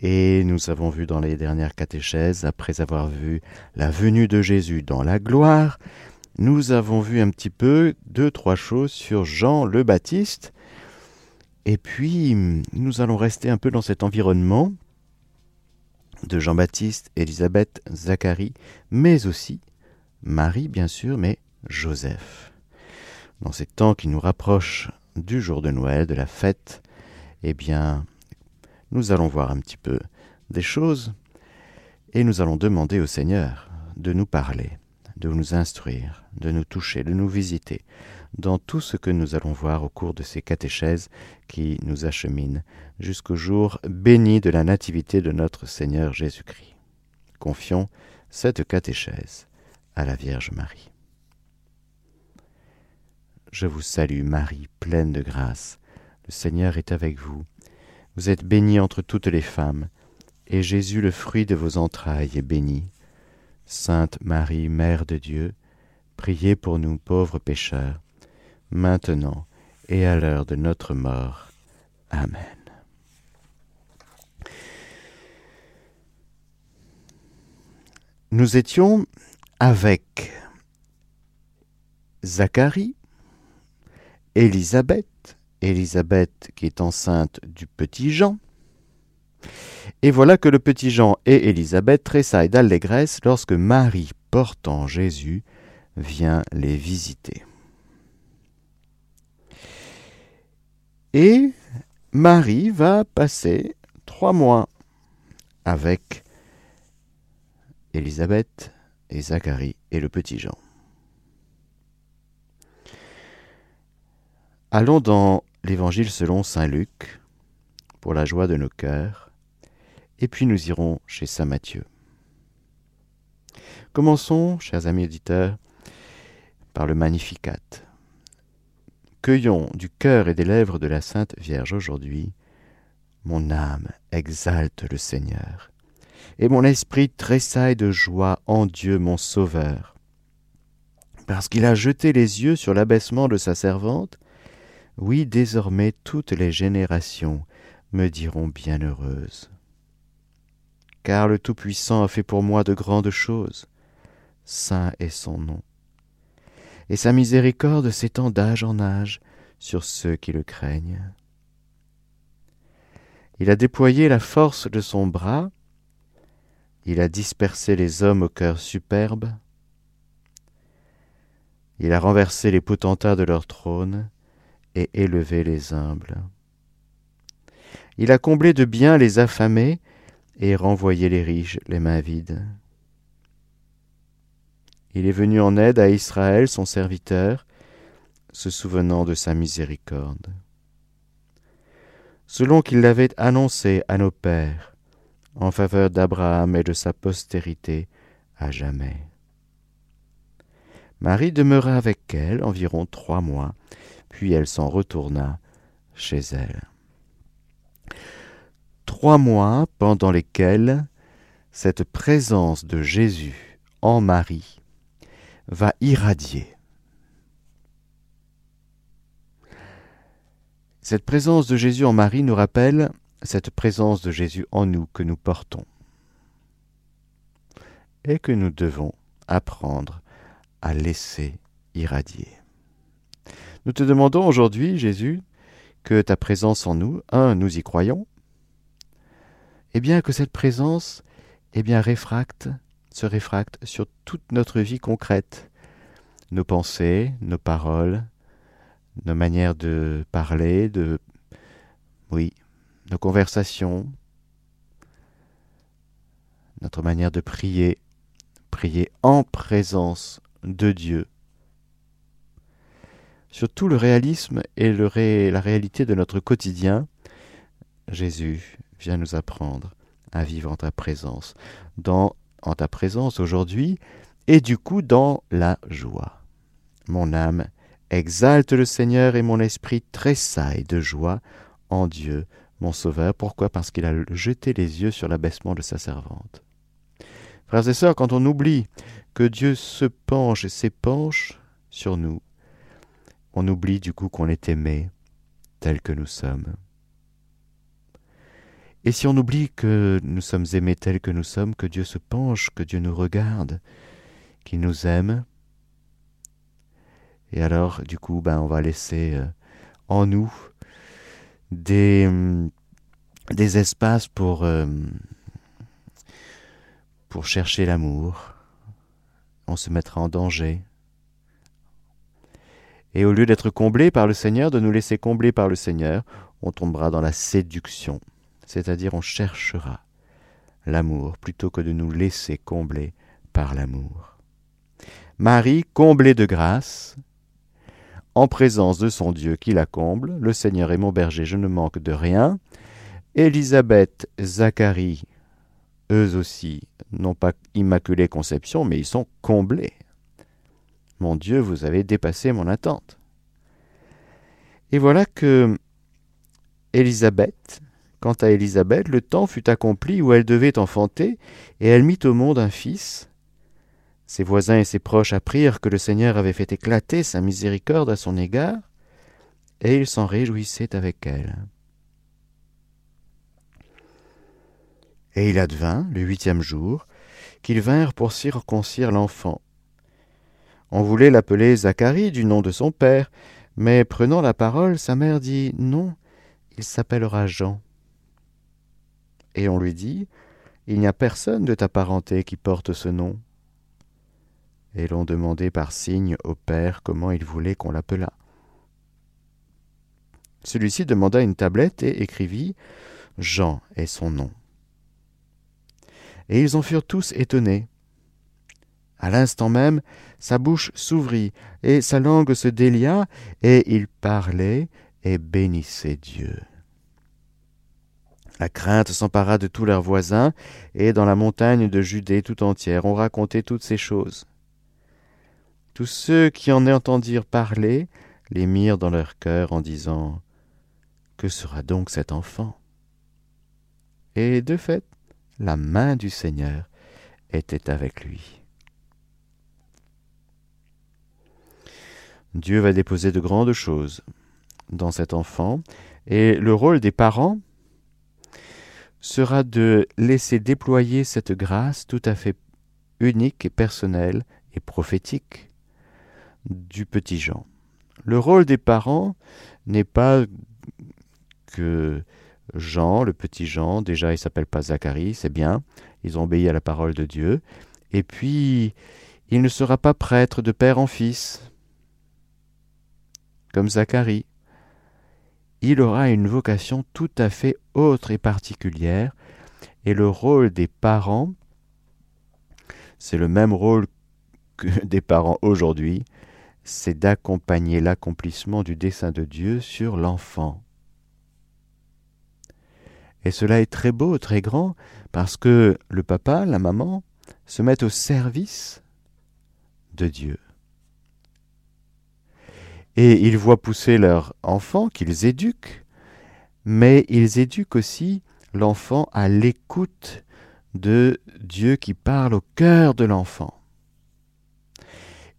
Et nous avons vu dans les dernières catéchèses, après avoir vu la venue de Jésus dans la gloire, nous avons vu un petit peu deux, trois choses sur Jean le Baptiste. Et puis, nous allons rester un peu dans cet environnement de Jean-Baptiste, Élisabeth, Zacharie, mais aussi Marie, bien sûr, mais Joseph. Dans ces temps qui nous rapprochent du jour de Noël, de la fête, eh bien, nous allons voir un petit peu des choses et nous allons demander au Seigneur de nous parler, de nous instruire, de nous toucher, de nous visiter dans tout ce que nous allons voir au cours de ces catéchèses qui nous acheminent jusqu'au jour béni de la nativité de notre Seigneur Jésus-Christ. Confions cette catéchèse à la Vierge Marie. Je vous salue Marie, pleine de grâce. Le Seigneur est avec vous. Vous êtes bénie entre toutes les femmes, et Jésus, le fruit de vos entrailles, est béni. Sainte Marie, Mère de Dieu, priez pour nous pauvres pécheurs, maintenant et à l'heure de notre mort. Amen. Nous étions avec Zacharie, Élisabeth, Élisabeth qui est enceinte du petit Jean. Et voilà que le petit Jean et Élisabeth tressaillent d'allégresse lorsque Marie, portant Jésus, vient les visiter. Et Marie va passer trois mois avec Élisabeth et Zacharie et le petit Jean. Allons dans l'Évangile selon Saint Luc pour la joie de nos cœurs, et puis nous irons chez Saint Matthieu. Commençons, chers amis auditeurs, par le Magnificat. Cueillons du cœur et des lèvres de la Sainte Vierge aujourd'hui. Mon âme exalte le Seigneur, et mon esprit tressaille de joie en Dieu mon Sauveur, parce qu'il a jeté les yeux sur l'abaissement de sa servante. Oui, désormais toutes les générations me diront bienheureuse. Car le Tout-Puissant a fait pour moi de grandes choses. Saint est son nom et sa miséricorde s'étend d'âge en âge sur ceux qui le craignent. Il a déployé la force de son bras, il a dispersé les hommes au cœur superbe, il a renversé les potentats de leur trône et élevé les humbles. Il a comblé de bien les affamés et renvoyé les riches les mains vides. Il est venu en aide à Israël, son serviteur, se souvenant de sa miséricorde. Selon qu'il l'avait annoncé à nos pères, en faveur d'Abraham et de sa postérité à jamais. Marie demeura avec elle environ trois mois, puis elle s'en retourna chez elle. Trois mois pendant lesquels cette présence de Jésus en Marie va irradier. Cette présence de Jésus en Marie nous rappelle cette présence de Jésus en nous que nous portons et que nous devons apprendre à laisser irradier. Nous te demandons aujourd'hui, Jésus, que ta présence en nous, un, nous y croyons, et bien que cette présence, eh bien, se réfracte sur toute notre vie concrète, nos pensées, nos paroles, nos manières de parler, de oui, nos conversations, notre manière de prier, prier en présence de Dieu. Sur tout le réalisme et la réalité de notre quotidien, Jésus vient nous apprendre à vivre en ta présence, en ta présence aujourd'hui, et du coup dans la joie. Mon âme exalte le Seigneur et mon esprit tressaille de joie en Dieu, mon Sauveur. Pourquoi? Parce qu'il a jeté les yeux sur l'abaissement de sa servante. Frères et sœurs, quand on oublie que Dieu se penche et s'épanche sur nous, on oublie du coup qu'on est aimé tel que nous sommes. Et si on oublie que nous sommes aimés tels que nous sommes, que Dieu se penche, que Dieu nous regarde, qu'il nous aime, et alors du coup, ben, on va laisser euh, en nous des, des espaces euh, pour chercher l'amour. On se mettra en danger. Et au lieu d'être comblé par le Seigneur, de nous laisser combler par le Seigneur, on tombera dans la séduction, c'est-à-dire on cherchera l'amour plutôt que de nous laisser combler par l'amour. Marie, comblée de grâce, en présence de son Dieu qui la comble, le Seigneur est mon berger, je ne manque de rien. Élisabeth, Zacharie, eux aussi, n'ont pas immaculée conception, mais ils sont comblés. Mon Dieu, vous avez dépassé mon attente. Et voilà que Élisabeth, quant à Élisabeth, le temps fut accompli où elle devait enfanter, et elle mit au monde un fils, ses voisins et ses proches apprirent que le Seigneur avait fait éclater sa miséricorde à son égard, et ils s'en réjouissaient avec elle. Et il advint, le huitième jour, qu'ils vinrent pour circoncire l'enfant. On voulait l'appeler Zacharie du nom de son père, mais prenant la parole, sa mère dit Non, il s'appellera Jean. Et on lui dit Il n'y a personne de ta parenté qui porte ce nom et l'on demandait par signe au père comment il voulait qu'on l'appelât. Celui-ci demanda une tablette et écrivit Jean est son nom. Et ils en furent tous étonnés. À l'instant même, sa bouche s'ouvrit et sa langue se délia, et il parlait et bénissait Dieu. La crainte s'empara de tous leurs voisins, et dans la montagne de Judée tout entière on racontait toutes ces choses. Tous ceux qui en entendirent parler les mirent dans leur cœur en disant Que sera donc cet enfant? Et de fait, la main du Seigneur était avec lui. Dieu va déposer de grandes choses dans cet enfant, et le rôle des parents sera de laisser déployer cette grâce tout à fait unique et personnelle et prophétique du petit Jean. Le rôle des parents n'est pas que Jean, le petit Jean, déjà il s'appelle pas Zacharie, c'est bien, ils ont obéi à la parole de Dieu, et puis il ne sera pas prêtre de père en fils, comme Zacharie. Il aura une vocation tout à fait autre et particulière, et le rôle des parents, c'est le même rôle que des parents aujourd'hui, c'est d'accompagner l'accomplissement du dessein de Dieu sur l'enfant. Et cela est très beau, très grand, parce que le papa, la maman, se mettent au service de Dieu. Et ils voient pousser leur enfant qu'ils éduquent, mais ils éduquent aussi l'enfant à l'écoute de Dieu qui parle au cœur de l'enfant.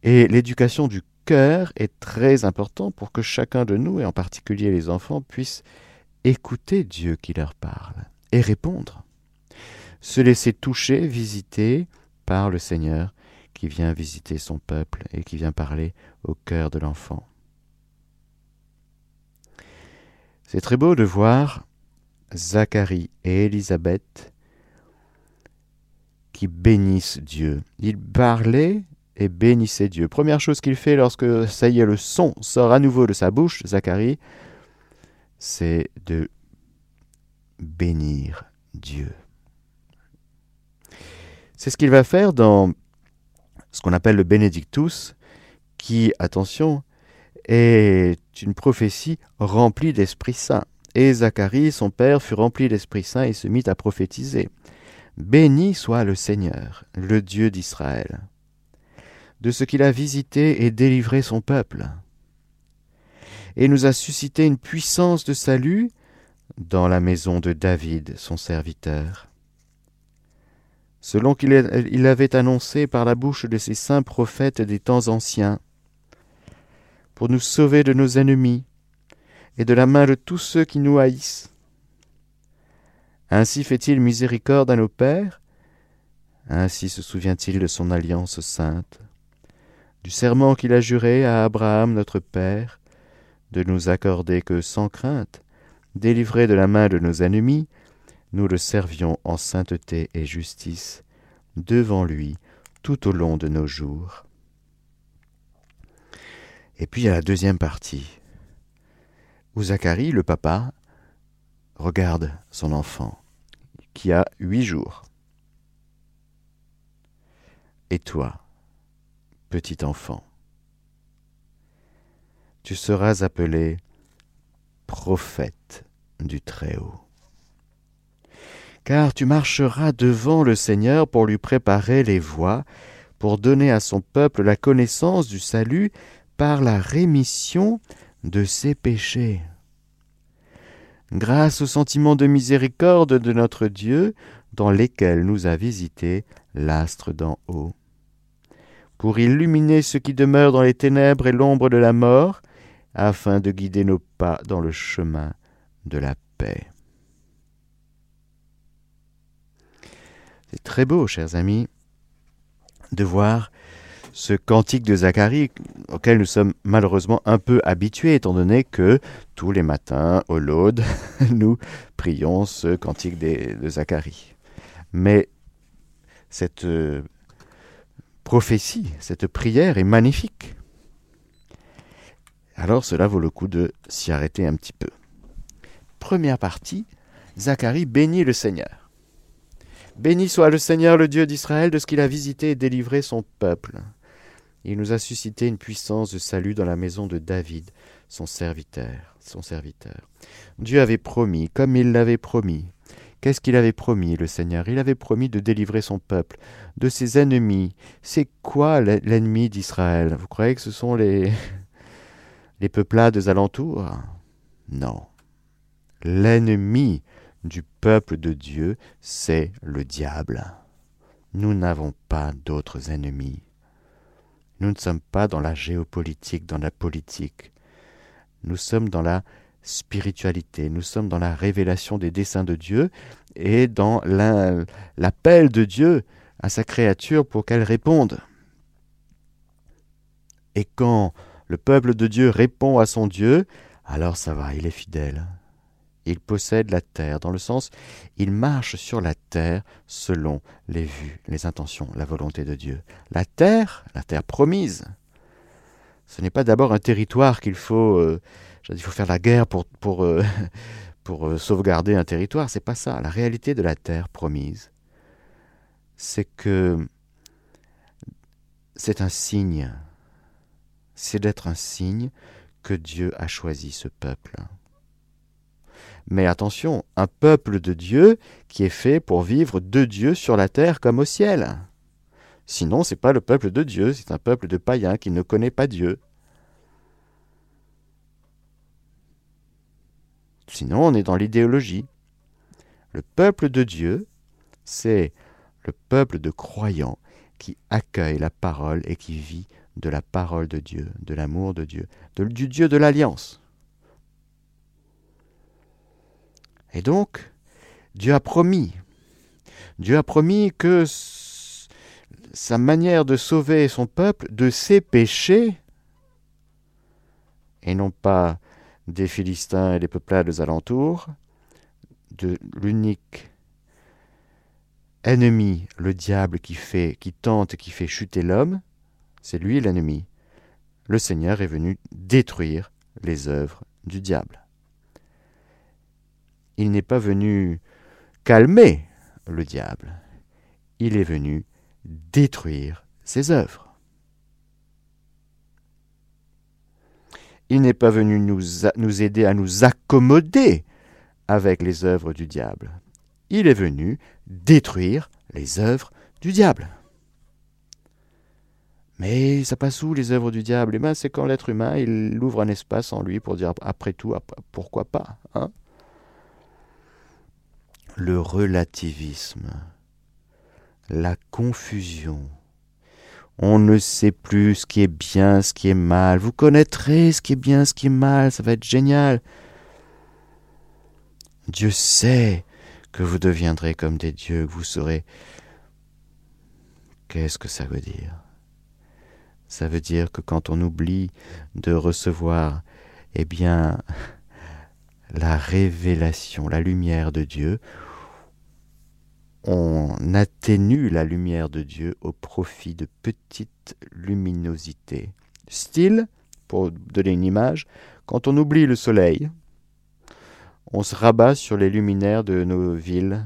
Et l'éducation du cœur est très important pour que chacun de nous, et en particulier les enfants, puissent écouter Dieu qui leur parle et répondre. Se laisser toucher, visiter par le Seigneur qui vient visiter son peuple et qui vient parler au cœur de l'enfant. C'est très beau de voir Zacharie et Élisabeth qui bénissent Dieu. Ils parlaient et bénissez Dieu. Première chose qu'il fait lorsque, ça y est, le son sort à nouveau de sa bouche, Zacharie, c'est de bénir Dieu. C'est ce qu'il va faire dans ce qu'on appelle le Benedictus, qui, attention, est une prophétie remplie d'Esprit Saint. Et Zacharie, son père, fut rempli d'Esprit Saint et se mit à prophétiser. Béni soit le Seigneur, le Dieu d'Israël de ce qu'il a visité et délivré son peuple, et nous a suscité une puissance de salut dans la maison de David, son serviteur. Selon qu'il avait annoncé par la bouche de ses saints prophètes des temps anciens, pour nous sauver de nos ennemis et de la main de tous ceux qui nous haïssent, Ainsi fait-il miséricorde à nos pères Ainsi se souvient-il de son alliance sainte, du serment qu'il a juré à Abraham notre Père, de nous accorder que sans crainte, délivrés de la main de nos ennemis, nous le servions en sainteté et justice devant lui tout au long de nos jours. Et puis il y a la deuxième partie, où Zacharie, le papa, regarde son enfant, qui a huit jours. Et toi, petit enfant, tu seras appelé prophète du Très-Haut. Car tu marcheras devant le Seigneur pour lui préparer les voies, pour donner à son peuple la connaissance du salut par la rémission de ses péchés. Grâce au sentiment de miséricorde de notre Dieu, dans lesquels nous a visité l'astre d'en haut pour illuminer ceux qui demeurent dans les ténèbres et l'ombre de la mort, afin de guider nos pas dans le chemin de la paix. C'est très beau, chers amis, de voir ce cantique de Zacharie auquel nous sommes malheureusement un peu habitués, étant donné que tous les matins, au Laude, nous prions ce cantique de Zacharie. Mais cette euh, prophétie, cette prière est magnifique. Alors cela vaut le coup de s'y arrêter un petit peu. Première partie, Zacharie bénit le Seigneur. Béni soit le Seigneur, le Dieu d'Israël, de ce qu'il a visité et délivré son peuple. Il nous a suscité une puissance de salut dans la maison de David, son serviteur, son serviteur. Dieu avait promis, comme il l'avait promis, Qu'est-ce qu'il avait promis, le Seigneur? Il avait promis de délivrer son peuple de ses ennemis. C'est quoi l'ennemi d'Israël? Vous croyez que ce sont les, les peuplades alentours? Non. L'ennemi du peuple de Dieu, c'est le diable. Nous n'avons pas d'autres ennemis. Nous ne sommes pas dans la géopolitique, dans la politique. Nous sommes dans la spiritualité. Nous sommes dans la révélation des desseins de Dieu et dans l'appel de Dieu à sa créature pour qu'elle réponde. Et quand le peuple de Dieu répond à son Dieu, alors ça va, il est fidèle. Il possède la terre, dans le sens, il marche sur la terre selon les vues, les intentions, la volonté de Dieu. La terre, la terre promise, ce n'est pas d'abord un territoire qu'il faut euh, il faut faire la guerre pour, pour, euh, euh, sauvegarder un territoire. C'est pas ça. La réalité de la terre promise, c'est que c'est un signe. C'est d'être un signe que Dieu a choisi ce peuple. Mais attention, un peuple de Dieu qui est fait pour vivre de Dieu sur la terre comme au ciel. Sinon, c'est pas le peuple de Dieu, c'est un peuple de païens qui ne connaît pas Dieu. Sinon, on est dans l'idéologie. Le peuple de Dieu, c'est le peuple de croyants qui accueille la parole et qui vit de la parole de Dieu, de l'amour de Dieu, du Dieu de l'alliance. Et donc, Dieu a promis, Dieu a promis que sa manière de sauver son peuple de ses péchés, et non pas des Philistins et des peuplades alentours, de l'unique ennemi, le diable qui fait, qui tente qui fait chuter l'homme, c'est lui l'ennemi. Le Seigneur est venu détruire les œuvres du diable. Il n'est pas venu calmer le diable, il est venu détruire ses œuvres. Il n'est pas venu nous, aider à nous accommoder avec les œuvres du diable. Il est venu détruire les œuvres du diable. Mais ça passe où les œuvres du diable? Eh bien, c'est quand l'être humain, il ouvre un espace en lui pour dire après tout, pourquoi pas hein? Le relativisme, la confusion, on ne sait plus ce qui est bien, ce qui est mal. Vous connaîtrez ce qui est bien, ce qui est mal. Ça va être génial. Dieu sait que vous deviendrez comme des dieux, que vous serez... Qu'est-ce que ça veut dire? Ça veut dire que quand on oublie de recevoir, eh bien, la révélation, la lumière de Dieu, on atténue la lumière de Dieu au profit de petites luminosités. Style, pour donner une image, quand on oublie le soleil, on se rabat sur les luminaires de nos villes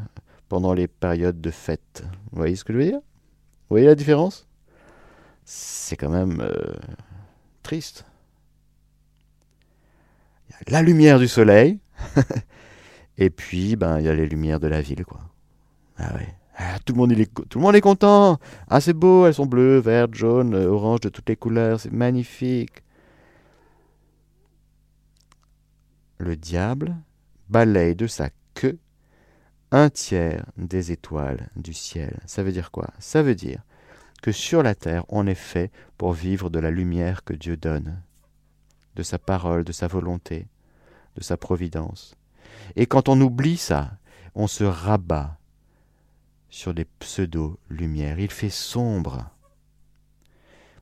pendant les périodes de fête. Vous voyez ce que je veux dire? Vous voyez la différence? C'est quand même euh, triste. La lumière du soleil, et puis ben il y a les lumières de la ville, quoi. Ah ouais. Ah, tout, le monde, est, tout le monde est content. Ah, c'est beau, elles sont bleues, vertes, jaunes, euh, oranges, de toutes les couleurs. C'est magnifique. Le diable balaye de sa queue un tiers des étoiles du ciel. Ça veut dire quoi? Ça veut dire que sur la terre, on est fait pour vivre de la lumière que Dieu donne, de sa parole, de sa volonté, de sa providence. Et quand on oublie ça, on se rabat sur des pseudo-lumières. Il fait sombre.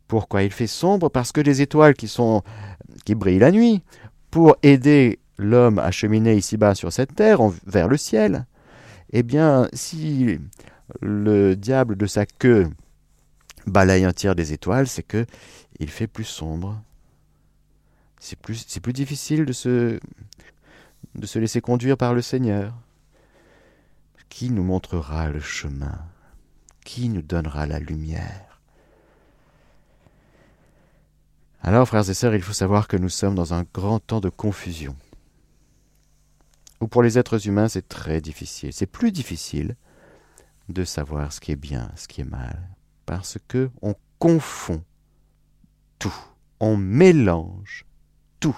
Pourquoi il fait sombre? Parce que les étoiles qui brillent la nuit, pour aider l'homme à cheminer ici-bas sur cette terre vers le ciel, eh bien, si le diable de sa queue balaye un tiers des étoiles, c'est que il fait plus sombre. C'est plus, c'est plus difficile de se, de se laisser conduire par le Seigneur. Qui nous montrera le chemin Qui nous donnera la lumière Alors, frères et sœurs, il faut savoir que nous sommes dans un grand temps de confusion. Ou pour les êtres humains, c'est très difficile. C'est plus difficile de savoir ce qui est bien, ce qui est mal, parce que on confond tout, on mélange tout.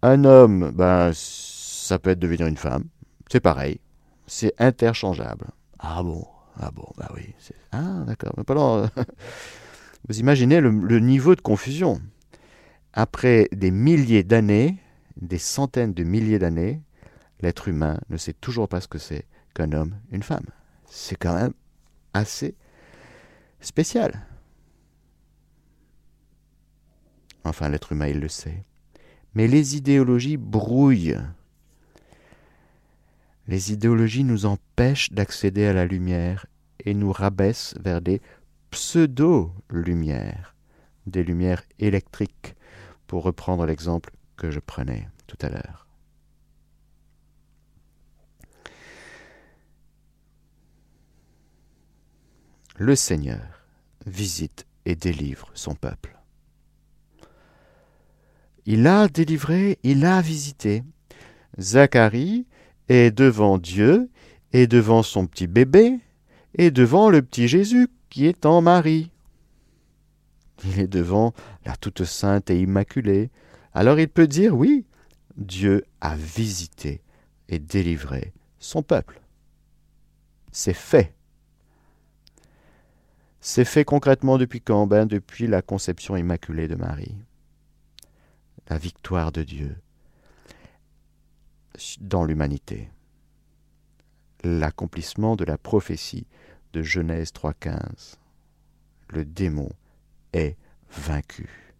Un homme, ben, ça peut être devenir une femme. C'est pareil. C'est interchangeable. Ah bon? Ah bon, bah oui. Ah d'accord. Vous imaginez le, le niveau de confusion. Après des milliers d'années, des centaines de milliers d'années, l'être humain ne sait toujours pas ce que c'est qu'un homme, une femme. C'est quand même assez spécial. Enfin, l'être humain, il le sait. Mais les idéologies brouillent les idéologies nous empêchent d'accéder à la lumière et nous rabaissent vers des pseudo-lumières, des lumières électriques, pour reprendre l'exemple que je prenais tout à l'heure. Le Seigneur visite et délivre son peuple. Il a délivré, il a visité. Zacharie et devant Dieu, et devant son petit bébé, et devant le petit Jésus qui est en Marie. Il est devant la toute sainte et immaculée. Alors il peut dire oui, Dieu a visité et délivré son peuple. C'est fait. C'est fait concrètement depuis quand? Ben Depuis la conception immaculée de Marie. La victoire de Dieu dans l'humanité. L'accomplissement de la prophétie de Genèse 3.15. Le démon est vaincu.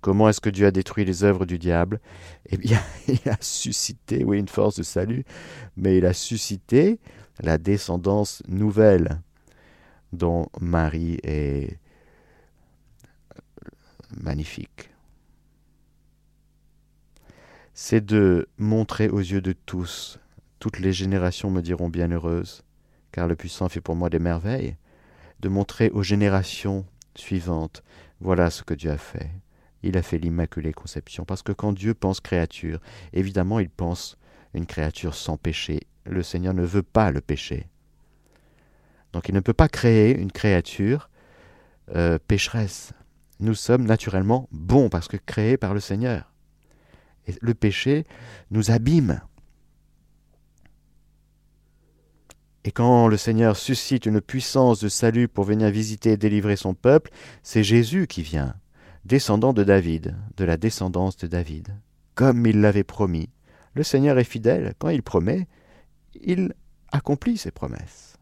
Comment est-ce que Dieu a détruit les œuvres du diable? Eh bien, il a suscité, oui, une force de salut, mais il a suscité la descendance nouvelle dont Marie est magnifique c'est de montrer aux yeux de tous, toutes les générations me diront bienheureuse, car le puissant fait pour moi des merveilles, de montrer aux générations suivantes, voilà ce que Dieu a fait. Il a fait l'Immaculée Conception, parce que quand Dieu pense créature, évidemment il pense une créature sans péché. Le Seigneur ne veut pas le péché. Donc il ne peut pas créer une créature euh, pécheresse. Nous sommes naturellement bons parce que créés par le Seigneur le péché nous abîme. Et quand le Seigneur suscite une puissance de salut pour venir visiter et délivrer son peuple, c'est Jésus qui vient, descendant de David, de la descendance de David, comme il l'avait promis Le Seigneur est fidèle. Quand il promet, il accomplit ses promesses.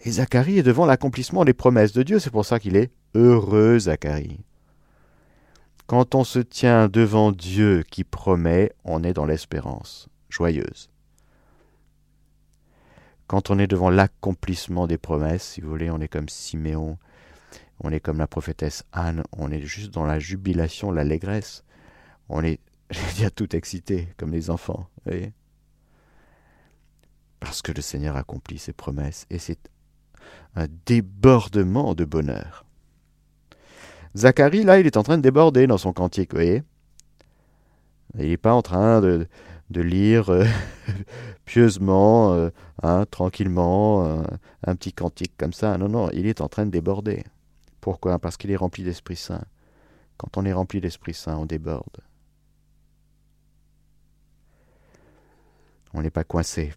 Et Zacharie est devant l'accomplissement des promesses de Dieu. C'est pour ça qu'il est heureux, Zacharie. Quand on se tient devant Dieu qui promet, on est dans l'espérance joyeuse. Quand on est devant l'accomplissement des promesses, si vous voulez, on est comme Siméon, on est comme la prophétesse Anne, on est juste dans la jubilation, l'allégresse. On est, je vais dire, tout excité, comme les enfants. Voyez Parce que le Seigneur accomplit ses promesses, et c'est un débordement de bonheur. Zacharie, là, il est en train de déborder dans son cantique, vous voyez Il n'est pas en train de, lire euh, pieusement, euh, hein, tranquillement, euh, un petit cantique comme ça. Non, non, il est en train de déborder. Pourquoi? Parce qu'il est rempli d'Esprit Saint. Quand on est rempli d'Esprit Saint, on déborde. On n'est pas coincé.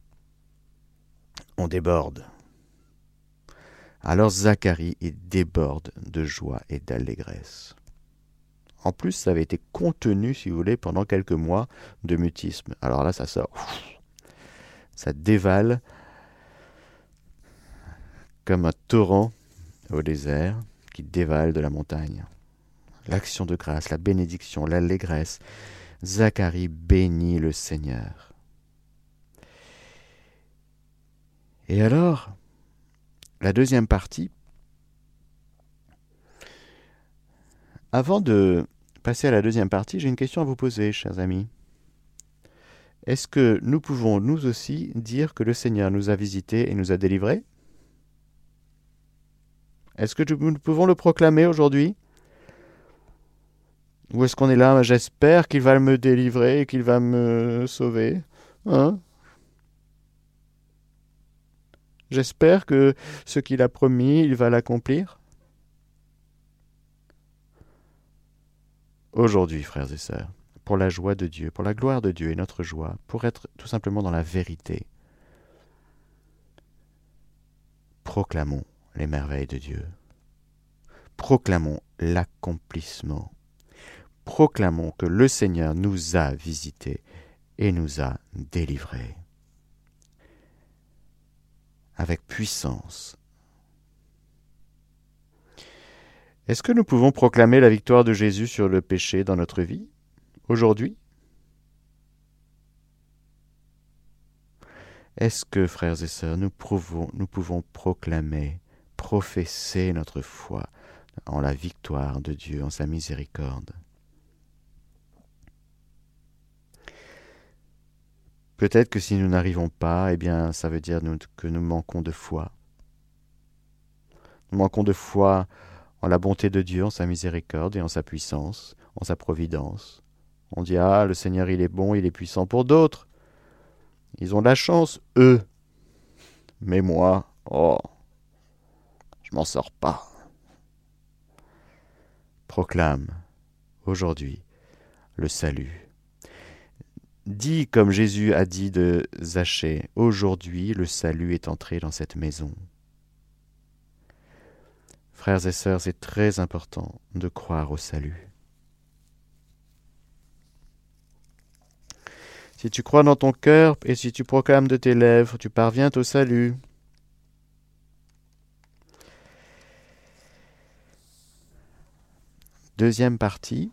On déborde. Alors Zacharie, il déborde de joie et d'allégresse. En plus, ça avait été contenu, si vous voulez, pendant quelques mois de mutisme. Alors là, ça sort. Ça dévale comme un torrent au désert qui dévale de la montagne. L'action de grâce, la bénédiction, l'allégresse. Zacharie bénit le Seigneur. Et alors, la deuxième partie, avant de passer à la deuxième partie, j'ai une question à vous poser, chers amis. Est-ce que nous pouvons, nous aussi, dire que le Seigneur nous a visités et nous a délivrés? Est-ce que nous pouvons le proclamer aujourd'hui? Ou est-ce qu'on est là, j'espère qu'il va me délivrer et qu'il va me sauver Hein? J'espère que ce qu'il a promis, il va l'accomplir. Aujourd'hui, frères et sœurs, pour la joie de Dieu, pour la gloire de Dieu et notre joie, pour être tout simplement dans la vérité, proclamons les merveilles de Dieu. Proclamons l'accomplissement. Proclamons que le Seigneur nous a visités et nous a délivrés avec puissance. Est-ce que nous pouvons proclamer la victoire de Jésus sur le péché dans notre vie, aujourd'hui? Est-ce que, frères et sœurs, nous, pouvons proclamer, professer notre foi en la victoire de Dieu, en sa miséricorde? Peut-être que si nous n'arrivons pas, eh bien, ça veut dire que nous manquons de foi. Nous manquons de foi en la bonté de Dieu, en sa miséricorde et en sa puissance, en sa providence. On dit Ah, le Seigneur, il est bon, il est puissant pour d'autres. Ils ont de la chance, eux. Mais moi, oh, je m'en sors pas. Proclame aujourd'hui le salut Dis comme Jésus a dit de Zachée, aujourd'hui le salut est entré dans cette maison. Frères et sœurs, c'est très important de croire au salut. Si tu crois dans ton cœur et si tu proclames de tes lèvres, tu parviens au salut. Deuxième partie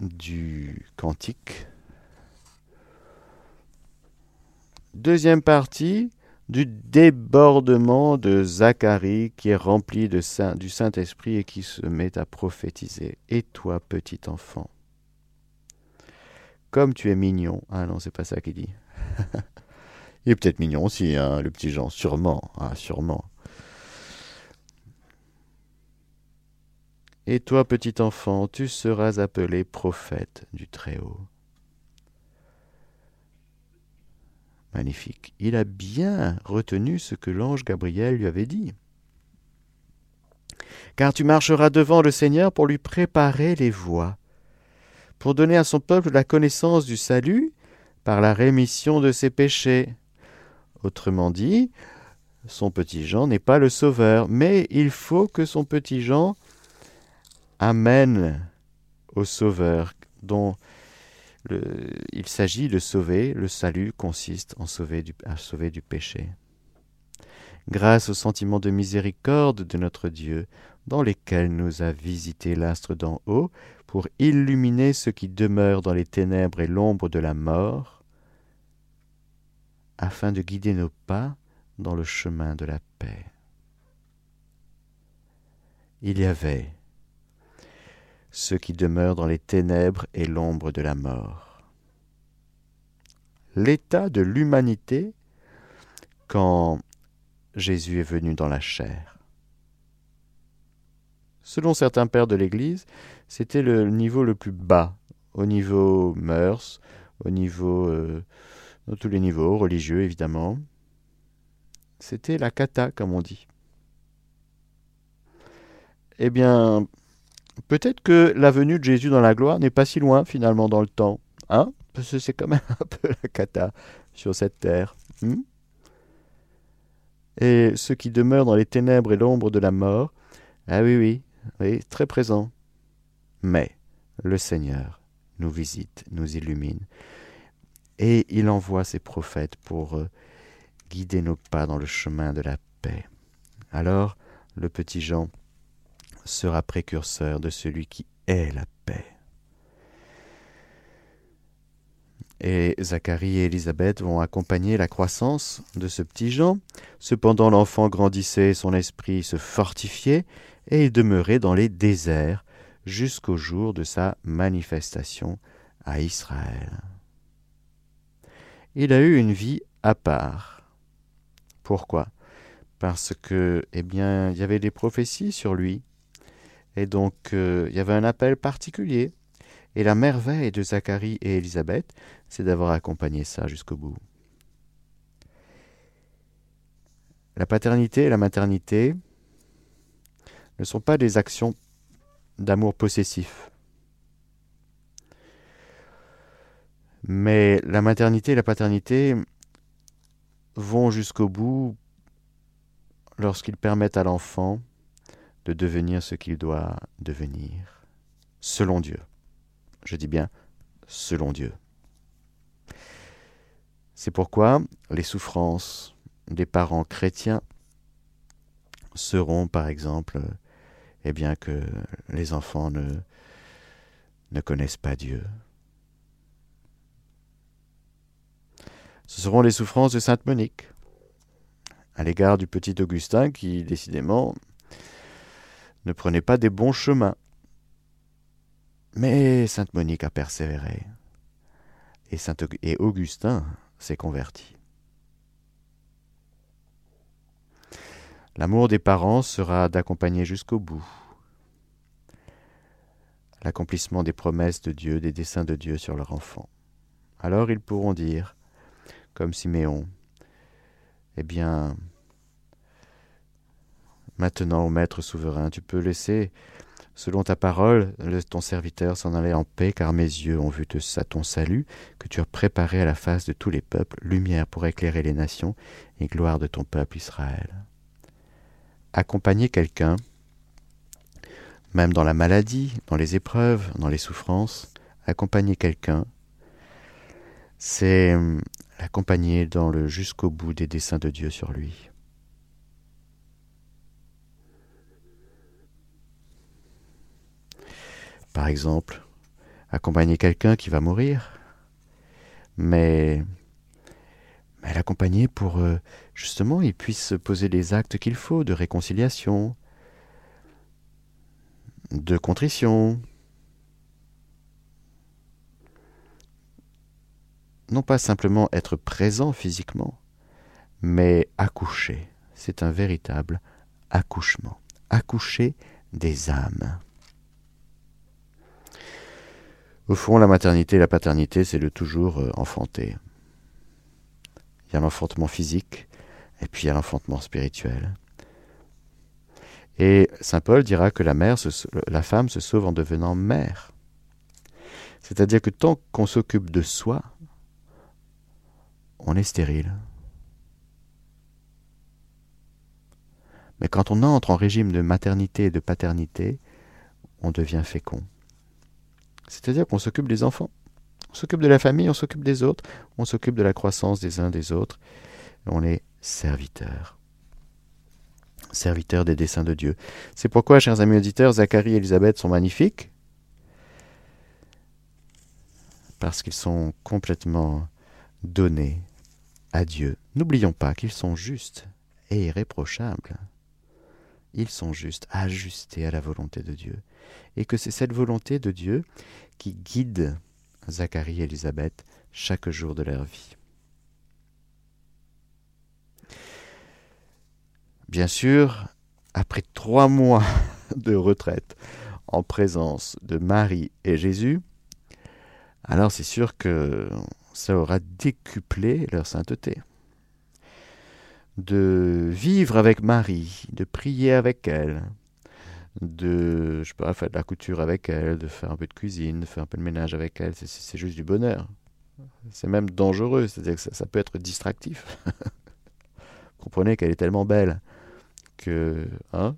du cantique Deuxième partie du débordement de Zacharie qui est rempli du Saint-Esprit et qui se met à prophétiser. Et toi, petit enfant, comme tu es mignon. Ah non, c'est pas ça qu'il dit. Il est peut-être mignon aussi, hein, le petit Jean, sûrement, ah, sûrement. Et toi, petit enfant, tu seras appelé prophète du Très-Haut. Magnifique. Il a bien retenu ce que l'ange Gabriel lui avait dit. Car tu marcheras devant le Seigneur pour lui préparer les voies, pour donner à son peuple la connaissance du salut par la rémission de ses péchés. Autrement dit, son petit Jean n'est pas le sauveur, mais il faut que son petit Jean amène au sauveur, dont il s'agit de sauver, le salut consiste en sauver du, à sauver du péché. Grâce au sentiment de miséricorde de notre Dieu, dans lesquels nous a visité l'astre d'en haut, pour illuminer ceux qui demeurent dans les ténèbres et l'ombre de la mort, afin de guider nos pas dans le chemin de la paix. Il y avait ceux qui demeurent dans les ténèbres et l'ombre de la mort. L'état de l'humanité quand Jésus est venu dans la chair. Selon certains pères de l'Église, c'était le niveau le plus bas, au niveau mœurs, au niveau, euh, tous les niveaux, religieux évidemment. C'était la cata, comme on dit. Eh bien, peut-être que la venue de Jésus dans la gloire n'est pas si loin finalement dans le temps. Hein Parce que c'est quand même un peu la cata sur cette terre. Hmm? et ceux qui demeurent dans les ténèbres et l'ombre de la mort, ah oui, oui, oui, très présent. Mais le Seigneur nous visite, nous illumine, et il envoie ses prophètes pour euh, guider nos pas dans le chemin de la paix. Alors, le petit Jean sera précurseur de celui qui est la paix. Et Zacharie et Élisabeth vont accompagner la croissance de ce petit Jean. Cependant l'enfant grandissait, son esprit se fortifiait, et il demeurait dans les déserts jusqu'au jour de sa manifestation à Israël. Il a eu une vie à part. Pourquoi? Parce que, eh bien, il y avait des prophéties sur lui. Et donc, euh, il y avait un appel particulier. Et la merveille de Zacharie et Élisabeth, c'est d'avoir accompagné ça jusqu'au bout. La paternité et la maternité ne sont pas des actions d'amour possessif. Mais la maternité et la paternité vont jusqu'au bout lorsqu'ils permettent à l'enfant de devenir ce qu'il doit devenir, selon Dieu. Je dis bien selon Dieu. C'est pourquoi les souffrances des parents chrétiens seront, par exemple, eh bien que les enfants ne connaissent pas Dieu. Ce seront les souffrances de Sainte Monique à l'égard du petit Augustin qui, décidément, ne prenait pas des bons chemins. Mais Sainte Monique a persévéré. Et, Saint et Augustin s'est converti. L'amour des parents sera d'accompagner jusqu'au bout l'accomplissement des promesses de Dieu, des desseins de Dieu sur leur enfant. Alors ils pourront dire, comme Siméon, Eh bien, maintenant, ô Maître souverain, tu peux laisser Selon ta parole, ton serviteur s'en allait en paix, car mes yeux ont vu ton salut, que tu as préparé à la face de tous les peuples, lumière pour éclairer les nations, et gloire de ton peuple Israël. Accompagner quelqu'un, même dans la maladie, dans les épreuves, dans les souffrances, accompagner quelqu'un, c'est hum, l'accompagner dans le jusqu'au bout des desseins de Dieu sur lui. Par exemple, accompagner quelqu'un qui va mourir, mais, mais l'accompagner pour euh, justement il puisse poser les actes qu'il faut de réconciliation, de contrition. Non pas simplement être présent physiquement, mais accoucher. C'est un véritable accouchement. Accoucher des âmes. Au fond, la maternité et la paternité, c'est le toujours euh, enfanter. Il y a l'enfantement physique, et puis il y a l'enfantement spirituel. Et Saint Paul dira que la, la femme se sauve en devenant mère. C'est-à-dire que tant qu'on s'occupe de soi, on est stérile. Mais quand on entre en régime de maternité et de paternité, on devient fécond. C'est-à-dire qu'on s'occupe des enfants. On s'occupe de la famille, on s'occupe des autres, on s'occupe de la croissance des uns des autres. On est serviteurs. Serviteurs des desseins de Dieu. C'est pourquoi, chers amis auditeurs, Zacharie et Élisabeth sont magnifiques. Parce qu'ils sont complètement donnés à Dieu. N'oublions pas qu'ils sont justes et irréprochables. Ils sont justes, ajustés à la volonté de Dieu. Et que c'est cette volonté de Dieu qui guide Zacharie et Élisabeth chaque jour de leur vie. Bien sûr, après trois mois de retraite en présence de Marie et Jésus, alors c'est sûr que ça aura décuplé leur sainteté. De vivre avec Marie, de prier avec elle, de, je sais pas, faire de la couture avec elle, de faire un peu de cuisine, de faire un peu de ménage avec elle, c'est juste du bonheur. C'est même dangereux, c'est-à-dire que ça, peut être distractif. Comprenez qu'elle est tellement belle que, hein,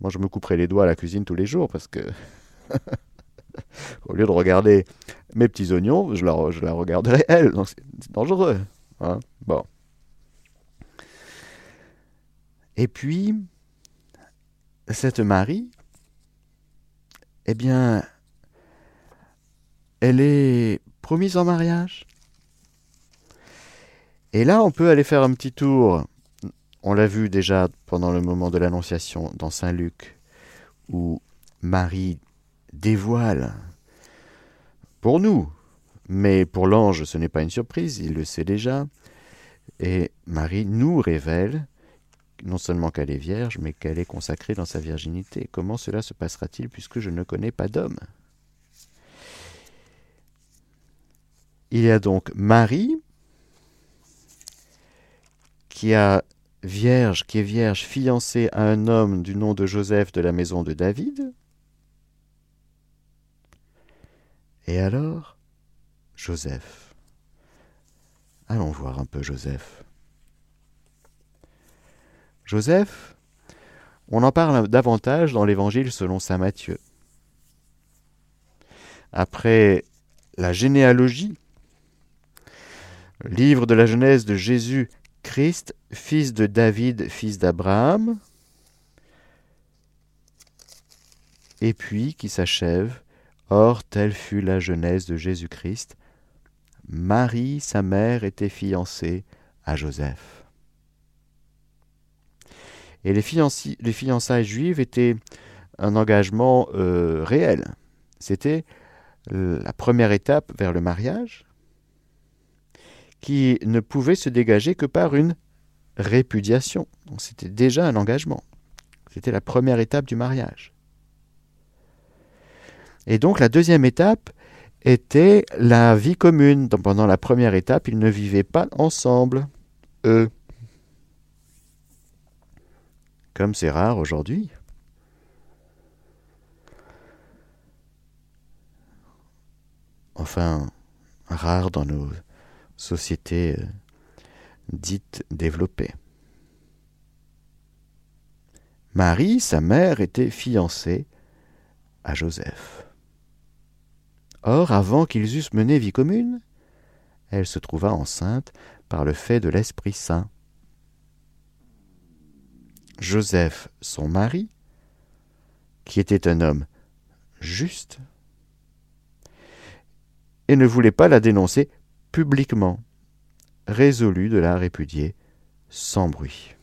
moi je me couperais les doigts à la cuisine tous les jours parce que, au lieu de regarder mes petits oignons, je la, je la regarderai elle, donc c'est dangereux. Hein bon. Et puis, cette Marie, eh bien, elle est promise en mariage. Et là, on peut aller faire un petit tour. On l'a vu déjà pendant le moment de l'Annonciation dans Saint Luc, où Marie dévoile pour nous, mais pour l'ange, ce n'est pas une surprise, il le sait déjà. Et Marie nous révèle non seulement qu'elle est vierge, mais qu'elle est consacrée dans sa virginité. Comment cela se passera-t-il puisque je ne connais pas d'homme? Il y a donc Marie, qui a vierge, qui est vierge, fiancée à un homme du nom de Joseph de la maison de David. Et alors, Joseph. Allons voir un peu Joseph. Joseph, on en parle davantage dans l'Évangile selon Saint Matthieu. Après la généalogie, livre de la Genèse de Jésus Christ, fils de David, fils d'Abraham, et puis qui s'achève, Or telle fut la Genèse de Jésus-Christ. Marie, sa mère, était fiancée à Joseph. Et les, fiançailles juives étaient un engagement euh, réel. C'était la première étape vers le mariage qui ne pouvait se dégager que par une répudiation. C'était déjà un engagement. C'était la première étape du mariage. Et donc la deuxième étape était la vie commune. Pendant la première étape, ils ne vivaient pas ensemble, eux comme c'est rare aujourd'hui. Enfin, rare dans nos sociétés euh, dites développées. Marie, sa mère, était fiancée à Joseph. Or, avant qu'ils eussent mené vie commune, elle se trouva enceinte par le fait de l'Esprit Saint. Joseph, son mari, qui était un homme juste, et ne voulait pas la dénoncer publiquement, résolu de la répudier sans bruit.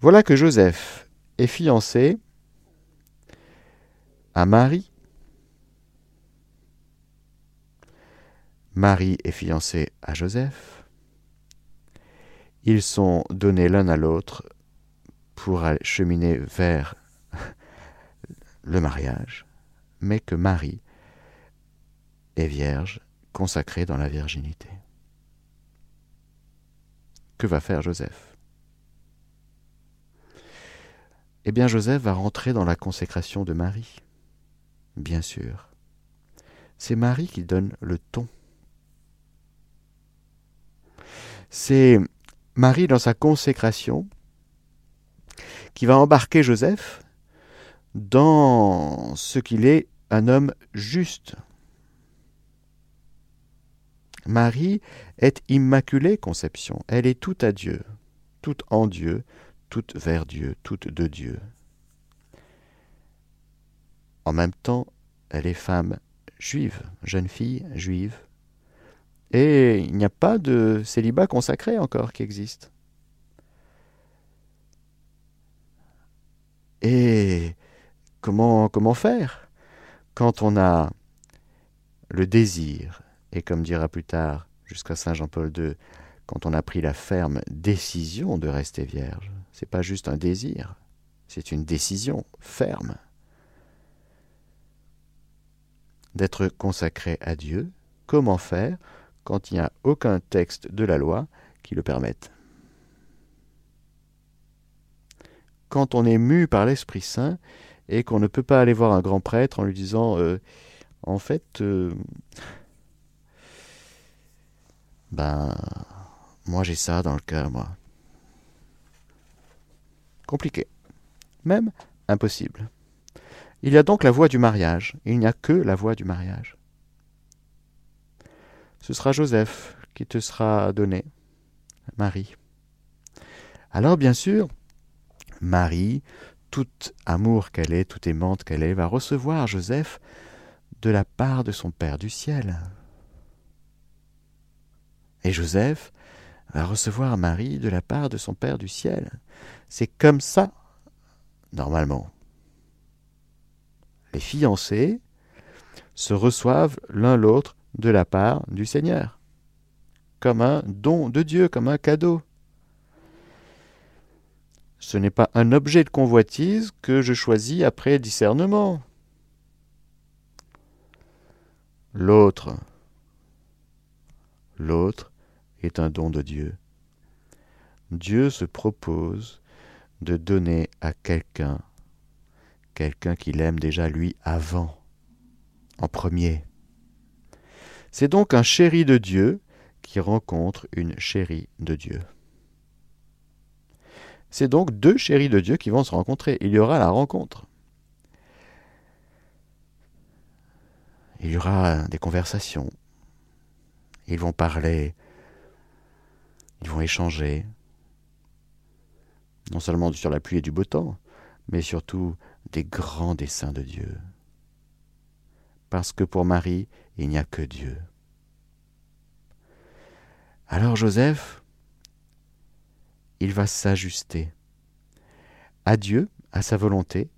Voilà que Joseph est fiancé à Marie. Marie est fiancée à Joseph. Ils sont donnés l'un à l'autre pour cheminer vers le mariage, mais que Marie est vierge, consacrée dans la virginité. Que va faire Joseph? Eh bien Joseph va rentrer dans la consécration de Marie, bien sûr. C'est Marie qui donne le ton. C'est Marie dans sa consécration, qui va embarquer Joseph dans ce qu'il est un homme juste. Marie est immaculée conception, elle est toute à Dieu, toute en Dieu, toute vers Dieu, toute de Dieu. En même temps, elle est femme juive, jeune fille juive, et il n'y a pas de célibat consacré encore qui existe. Et comment, faire quand on a le désir, et comme dira plus tard jusqu'à Saint Jean-Paul II, quand on a pris la ferme décision de rester vierge, c'est pas juste un désir, c'est une décision ferme d'être consacré à Dieu. Comment faire quand il n'y a aucun texte de la loi qui le permette. Quand on est mu par l'Esprit Saint et qu'on ne peut pas aller voir un grand prêtre en lui disant euh, en fait euh, ben moi j'ai ça dans le cœur moi compliqué. Même impossible. Il y a donc la voie du mariage. Il n'y a que la voie du mariage ce sera Joseph qui te sera donné Marie alors bien sûr Marie tout amour qu'elle est, toute aimante qu'elle est, va recevoir Joseph de la part de son Père du ciel. Et Joseph va recevoir Marie de la part de son Père du ciel. C'est comme ça, normalement. Les fiancés se reçoivent l'un l'autre de la part du Seigneur, comme un don de Dieu, comme un cadeau. Ce n'est pas un objet de convoitise que je choisis après discernement. L'autre, l'autre est un don de Dieu. Dieu se propose de donner à quelqu'un, quelqu'un qu'il aime déjà lui avant, en premier. C'est donc un chéri de Dieu qui rencontre une chérie de Dieu. C'est donc deux chéris de Dieu qui vont se rencontrer. Il y aura la rencontre. Il y aura des conversations. Ils vont parler. Ils vont échanger. Non seulement sur la pluie et du beau temps, mais surtout des grands desseins de Dieu. Parce que pour Marie, il n'y a que Dieu. Alors Joseph, il va s'ajuster à Dieu, à sa volonté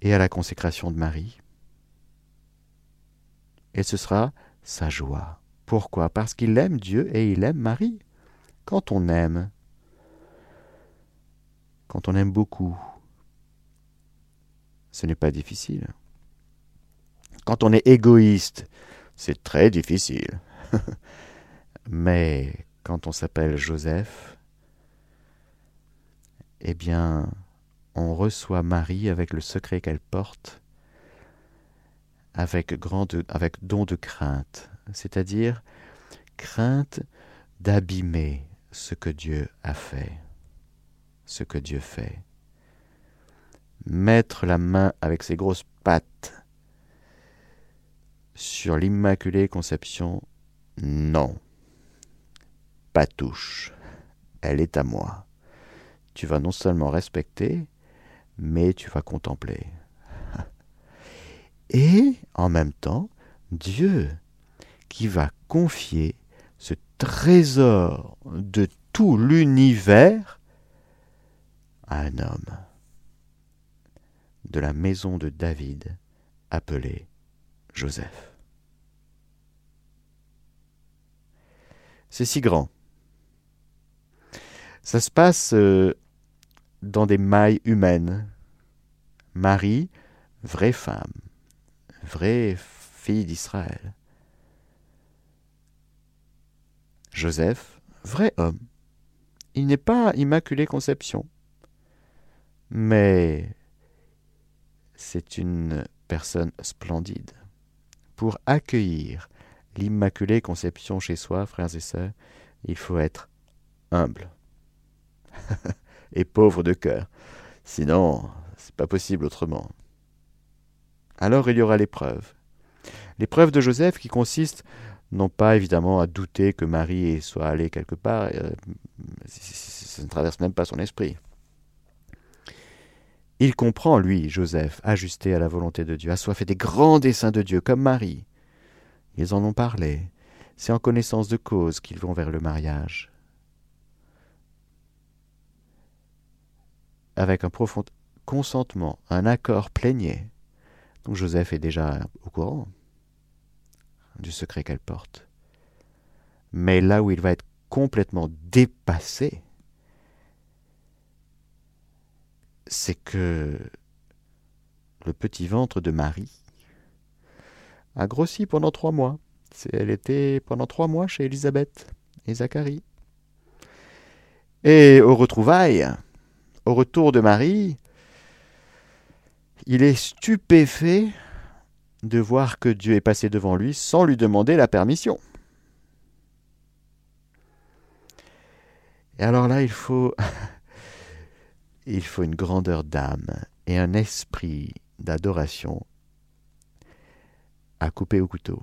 et à la consécration de Marie. Et ce sera sa joie. Pourquoi? Parce qu'il aime Dieu et il aime Marie. Quand on aime, quand on aime beaucoup, ce n'est pas difficile. Quand on est égoïste, c'est très difficile. Mais quand on s'appelle Joseph, eh bien, on reçoit Marie avec le secret qu'elle porte, avec, grande, avec don de crainte, c'est-à-dire crainte d'abîmer ce que Dieu a fait, ce que Dieu fait. Mettre la main avec ses grosses pattes sur l'Immaculée Conception, non. Pas touche. Elle est à moi tu vas non seulement respecter, mais tu vas contempler. Et en même temps, Dieu qui va confier ce trésor de tout l'univers à un homme de la maison de David appelé Joseph. C'est si grand. Ça se passe euh, dans des mailles humaines. Marie, vraie femme, vraie fille d'Israël. Joseph, vrai homme. Il n'est pas immaculé conception, mais c'est une personne splendide. Pour accueillir l'immaculée conception chez soi, frères et sœurs, il faut être humble. et pauvre de cœur. Sinon, c'est pas possible autrement. Alors il y aura l'épreuve. L'épreuve de Joseph qui consiste non pas évidemment à douter que Marie soit allée quelque part, euh, ça ne traverse même pas son esprit. Il comprend, lui, Joseph, ajusté à la volonté de Dieu, assoiffé des grands desseins de Dieu, comme Marie. Ils en ont parlé. C'est en connaissance de cause qu'ils vont vers le mariage. Avec un profond consentement, un accord plénier. Donc Joseph est déjà au courant du secret qu'elle porte. Mais là où il va être complètement dépassé, c'est que le petit ventre de Marie a grossi pendant trois mois. Elle était pendant trois mois chez Élisabeth et Zacharie. Et au retrouvailles, au retour de Marie, il est stupéfait de voir que Dieu est passé devant lui sans lui demander la permission. Et alors là, il faut, il faut une grandeur d'âme et un esprit d'adoration à couper au couteau.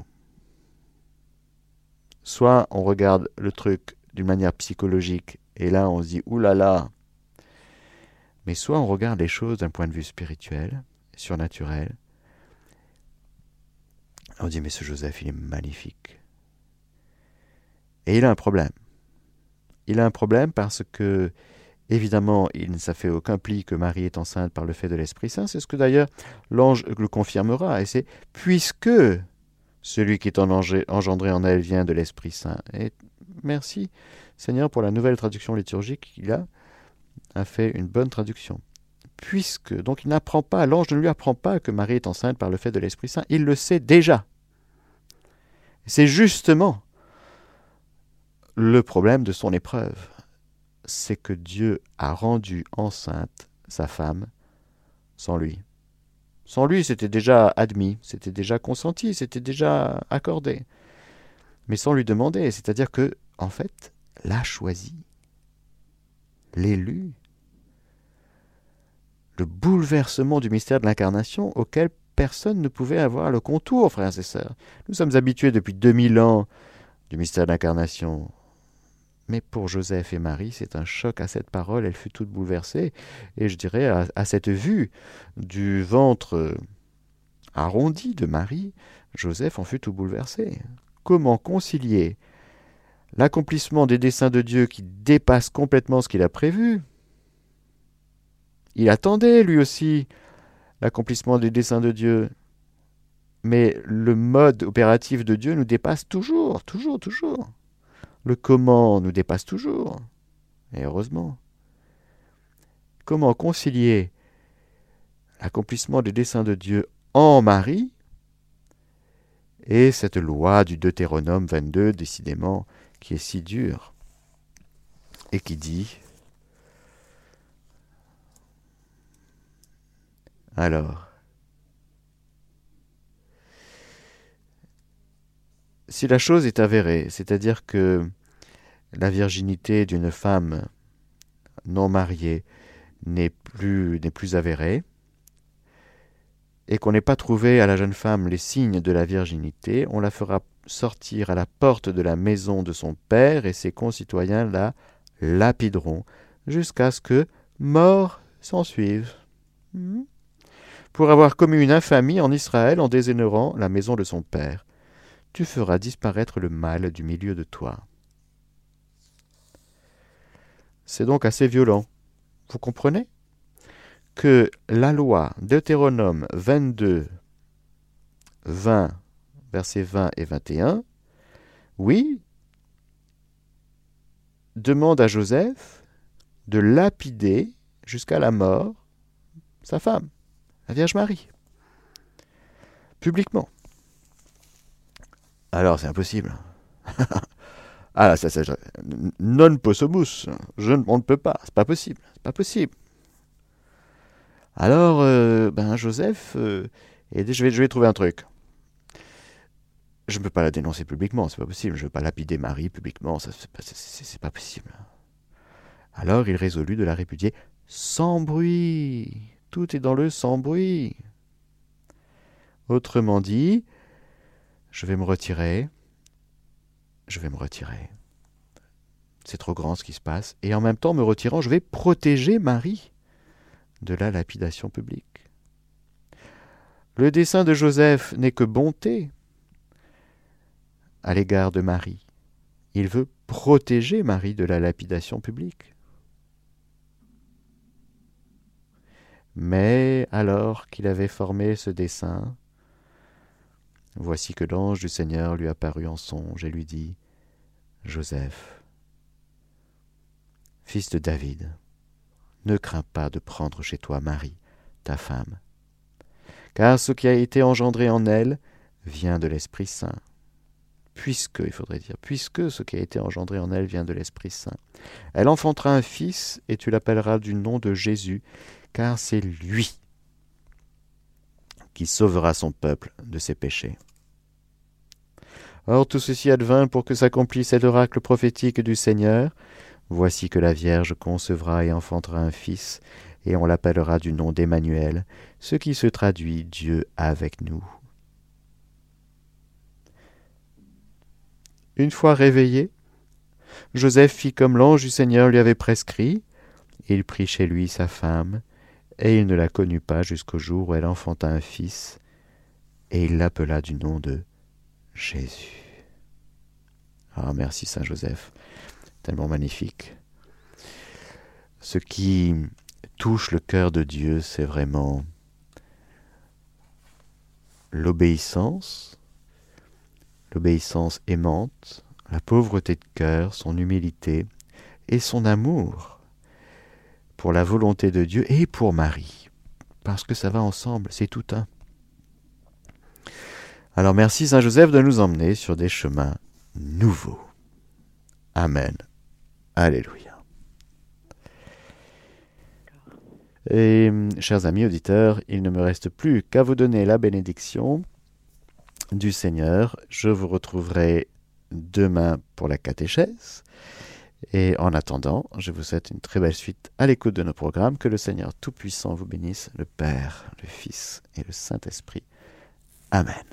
Soit on regarde le truc d'une manière psychologique et là on se dit oulala, mais soit on regarde les choses d'un point de vue spirituel, surnaturel, on dit, mais ce Joseph, il est magnifique. Et il a un problème. Il a un problème parce que, évidemment, il ne ça fait aucun pli que Marie est enceinte par le fait de l'Esprit Saint. C'est ce que d'ailleurs l'ange le confirmera. Et c'est puisque celui qui est engendré en elle vient de l'Esprit Saint. Et merci Seigneur pour la nouvelle traduction liturgique qu'il a, a fait une bonne traduction. Puisque, donc il n'apprend pas, l'ange ne lui apprend pas que Marie est enceinte par le fait de l'Esprit Saint, il le sait déjà. C'est justement le problème de son épreuve. C'est que Dieu a rendu enceinte sa femme sans lui. Sans lui, c'était déjà admis, c'était déjà consenti, c'était déjà accordé. Mais sans lui demander, c'est-à-dire que, en fait, l'a choisi, l'élu. Le bouleversement du mystère de l'incarnation auquel personne ne pouvait avoir le contour, frères et sœurs. Nous sommes habitués depuis 2000 ans du mystère d'incarnation. Mais pour Joseph et Marie, c'est un choc à cette parole, elle fut toute bouleversée, et je dirais à, cette vue du ventre arrondi de Marie, Joseph en fut tout bouleversé. Comment concilier l'accomplissement des desseins de Dieu qui dépasse complètement ce qu'il a prévu? Il attendait lui aussi l'accomplissement des desseins de Dieu. Mais le mode opératif de Dieu nous dépasse toujours, toujours, toujours. Le comment nous dépasse toujours. Et heureusement. Comment concilier l'accomplissement des desseins de Dieu en Marie et cette loi du Deutéronome 22, décidément, qui est si dure et qui dit Alors, si la chose est avérée, c'est-à-dire que la virginité d'une femme non mariée n'est plus, n'est plus avérée, et qu'on n'ait pas trouvé à la jeune femme les signes de la virginité, on la fera sortir à la porte de la maison de son père, et ses concitoyens la lapideront, jusqu'à ce que mort s'en suive. Hmm pour avoir commis une infamie en Israël en déshonorant la maison de son père. Tu feras disparaître le mal du milieu de toi. C'est donc assez violent. Vous comprenez? Que la loi Deutéronome 22, 20, versets 20 et 21, oui, demande à Joseph de lapider jusqu'à la mort sa femme la Vierge Marie. Publiquement. Alors, c'est impossible. ah, ça, ça, non possumus. Je, on ne peut pas. C'est pas possible. C'est pas possible. Alors, euh, ben, Joseph, euh, je vais, trouver un truc. Je ne peux pas la dénoncer publiquement, c'est pas possible. Je ne veux pas lapider Marie publiquement, c'est pas possible. Alors il résolut de la répudier sans bruit. Tout est dans le sans bruit. Autrement dit, je vais me retirer, je vais me retirer. C'est trop grand ce qui se passe. Et en même temps, me retirant, je vais protéger Marie de la lapidation publique. Le dessein de Joseph n'est que bonté à l'égard de Marie. Il veut protéger Marie de la lapidation publique. Mais alors qu'il avait formé ce dessein, voici que l'ange du Seigneur lui apparut en songe et lui dit Joseph, fils de David, ne crains pas de prendre chez toi Marie, ta femme, car ce qui a été engendré en elle vient de l'Esprit Saint. Puisque, il faudrait dire, puisque ce qui a été engendré en elle vient de l'Esprit Saint. Elle enfantera un fils, et tu l'appelleras du nom de Jésus, car c'est lui qui sauvera son peuple de ses péchés. Or tout ceci advint pour que s'accomplisse cet oracle prophétique du Seigneur. Voici que la Vierge concevra et enfantera un fils, et on l'appellera du nom d'Emmanuel, ce qui se traduit Dieu avec nous. Une fois réveillé, Joseph fit comme l'ange du Seigneur lui avait prescrit. Il prit chez lui sa femme, et il ne la connut pas jusqu'au jour où elle enfanta un fils, et il l'appela du nom de Jésus. Ah, merci Saint Joseph, tellement magnifique. Ce qui touche le cœur de Dieu, c'est vraiment l'obéissance, l'obéissance aimante, la pauvreté de cœur, son humilité et son amour pour la volonté de Dieu et pour Marie, parce que ça va ensemble, c'est tout un. Alors merci Saint Joseph de nous emmener sur des chemins nouveaux. Amen. Alléluia. Et chers amis auditeurs, il ne me reste plus qu'à vous donner la bénédiction du Seigneur. Je vous retrouverai demain pour la catéchèse. Et en attendant, je vous souhaite une très belle suite à l'écoute de nos programmes. Que le Seigneur Tout-Puissant vous bénisse, le Père, le Fils et le Saint-Esprit. Amen.